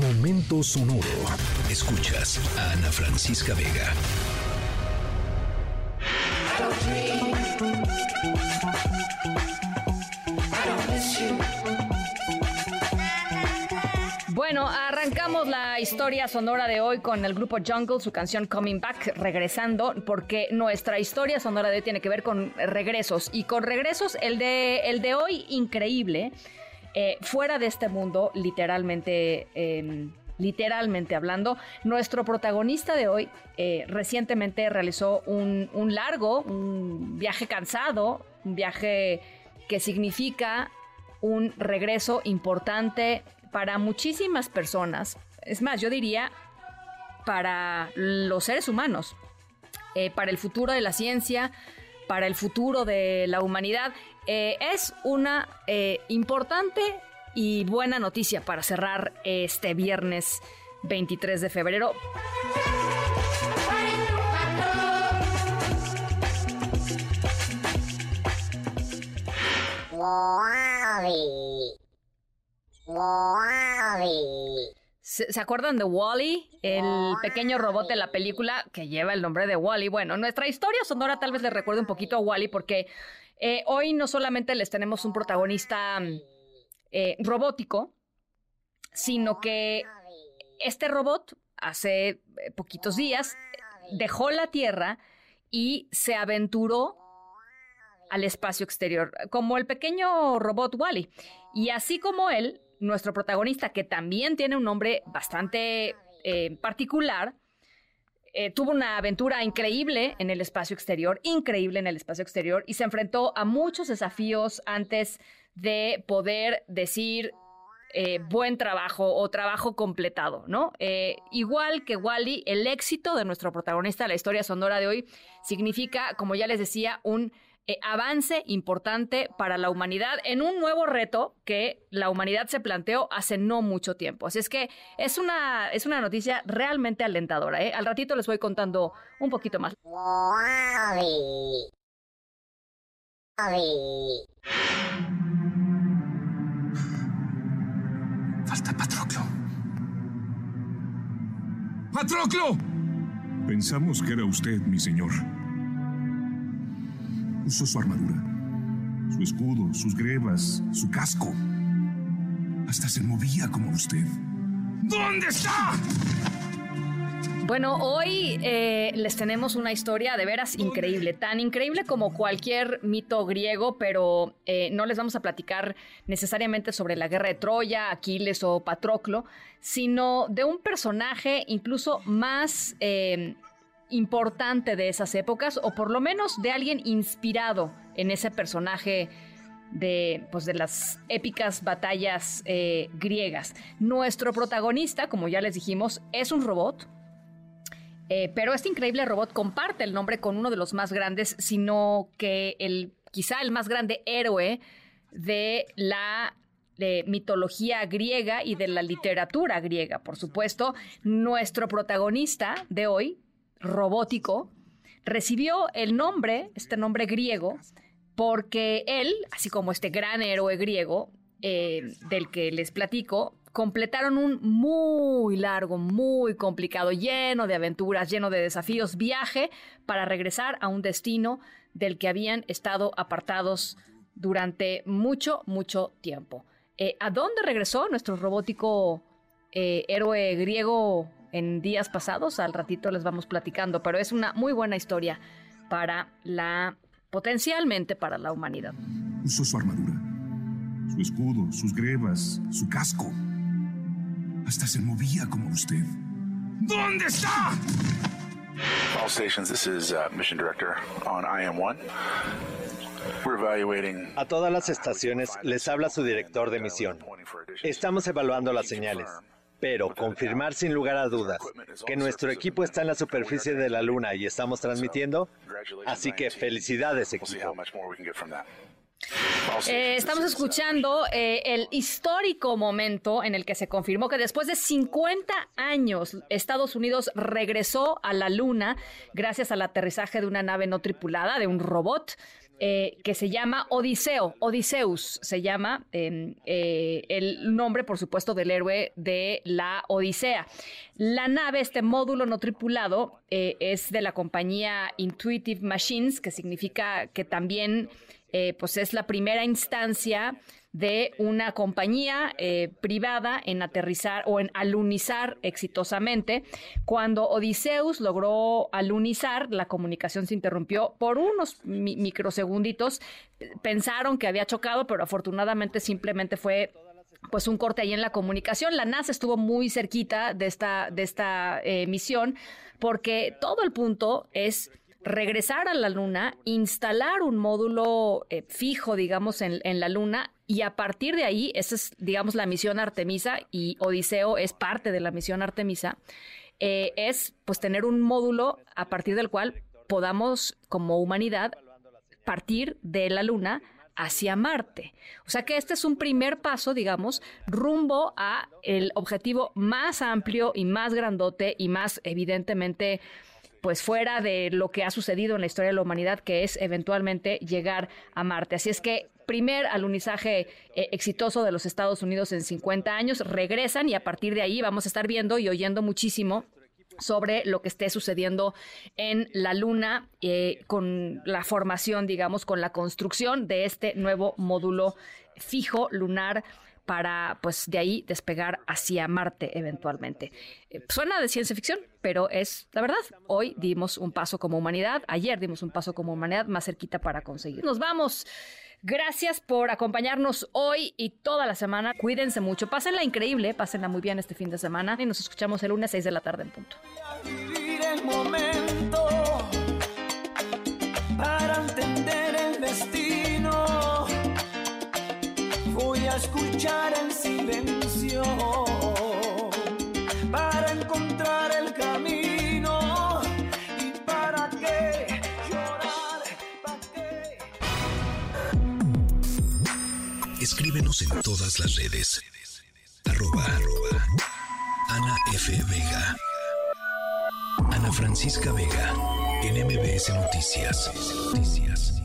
Momento sonoro. Escuchas a Ana Francisca Vega. Bueno, arrancamos la historia sonora de hoy con el grupo Jungle, su canción Coming Back, regresando, porque nuestra historia sonora de hoy tiene que ver con regresos. Y con regresos, el de, el de hoy, increíble, eh, fuera de este mundo, literalmente. Em, literalmente hablando, nuestro protagonista de hoy eh, recientemente realizó un, largo, un viaje cansado, un viaje que significa un regreso importante para muchísimas personas, es más, yo diría para los seres humanos, eh, para el futuro de la ciencia, para el futuro de la humanidad, eh, es una eh, importante y buena noticia para cerrar este viernes 23 de febrero. ¿Se, acuerdan de Wally? el pequeño robot de la película que lleva el nombre de Wally. Bueno, nuestra historia sonora tal vez les recuerde un poquito a Wally porque eh, hoy no solamente les tenemos un protagonista eh, robótico, sino que este robot hace eh, poquitos días dejó la Tierra y se aventuró al espacio exterior, como el pequeño robot Wally. Y así como él, nuestro protagonista, que también tiene un nombre bastante particular, eh, tuvo una aventura increíble en el espacio exterior, increíble en el espacio exterior, y se enfrentó a muchos desafíos antes de poder decir eh, buen trabajo o trabajo completado, ¿no? igual que Wally, el éxito de nuestro protagonista, la historia sonora de hoy, significa, como ya les decía, un eh, avance importante para la humanidad en un nuevo reto que la humanidad se planteó hace no mucho tiempo. Así es que es una, es una noticia realmente alentadora. ¿eh? Al ratito les voy contando un poquito más. Falta Patroclo. ¡Patroclo! Pensamos que era usted, mi señor. Usó su armadura, su escudo, sus grebas, su casco. Hasta se movía como usted. ¿Dónde está? Bueno, hoy eh, les tenemos una historia de veras increíble, tan increíble como cualquier mito griego, pero eh, no les vamos a platicar necesariamente sobre la guerra de Troya, Aquiles o Patroclo, sino de un personaje incluso más eh, importante de esas épocas, o por lo menos de alguien inspirado en ese personaje de, pues, de las épicas batallas eh, griegas. Nuestro protagonista, como ya les dijimos, es un robot. Eh, pero este increíble robot comparte el nombre con uno de los más grandes, sino que el, quizá el más grande héroe de la mitología griega y de la literatura griega, por supuesto. Nuestro protagonista de hoy robótico, recibió el nombre, este nombre griego, porque él, así como este gran héroe griego eh, del que les platico, completaron un muy largo, muy complicado, lleno de aventuras, lleno de desafíos, viaje para regresar a un destino del que habían estado apartados durante mucho, mucho tiempo. Eh, ¿A dónde regresó nuestro robótico eh, héroe griego en días pasados. Al ratito les vamos platicando, pero es una muy buena historia para la potencialmente para la humanidad. Usó su armadura, su escudo, sus grebas, su casco. Hasta se movía como usted. ¿Dónde está? All stations, this is uh, Mission Director on IM-1. We're evaluating... A todas las estaciones les habla su director de misión. Estamos evaluando las señales pero confirmar sin lugar a dudas que nuestro equipo está en la superficie de la Luna y estamos transmitiendo. Así que felicidades, equipo. Eh, estamos escuchando eh, el histórico momento en el que se confirmó que después de 50 años Estados Unidos regresó a la Luna gracias al aterrizaje de una nave no tripulada, de un robot eh, que se llama Odiseo, Odiseus se llama em, eh, el nombre, por supuesto, del héroe de la Odisea. La nave, este módulo no tripulado, eh, es de la compañía Intuitive Machines, que significa que también pues es la primera instancia de una compañía eh, privada en aterrizar o en alunizar exitosamente. Cuando Odiseus logró alunizar, la comunicación se interrumpió por unos microsegunditos. Pensaron que había chocado, pero afortunadamente simplemente fue pues un corte ahí en la comunicación. La NASA estuvo muy cerquita de esta, de esta eh, misión porque todo el punto es regresar a la Luna, instalar un módulo eh, fijo, digamos, en, la Luna, y a partir de ahí, esa es, digamos, la misión Artemisa, y Odiseo es parte de la misión Artemisa, eh, es pues tener un módulo a partir del cual podamos, como humanidad, partir de la Luna hacia Marte. O sea que este es un primer paso, digamos, rumbo a el objetivo más amplio y más grandote y más evidentemente pues fuera de lo que ha sucedido en la historia de la humanidad, que es eventualmente llegar a Marte. Así es que primer alunizaje eh, exitoso de los Estados Unidos en 50 años, regresan y a partir de ahí vamos a estar viendo y oyendo muchísimo sobre lo que esté sucediendo en la Luna eh, con la formación, digamos, con la construcción de este nuevo módulo fijo lunar para pues de ahí despegar hacia Marte eventualmente. Eh, suena de ciencia ficción, pero es la verdad. Hoy dimos un paso como humanidad, ayer dimos un paso como humanidad más cerquita para conseguir. Nos vamos. Gracias por acompañarnos hoy y toda la semana. Cuídense mucho, pásenla increíble, pásenla muy bien este fin de semana y nos escuchamos el lunes 6 de la tarde en punto. Escuchar en silencio para encontrar el camino y para qué llorar, para qué. Escríbenos en todas las redes. Arroba, arroba. Ana F. Vega. Ana Francisca Vega. En MBS Noticias. Noticias.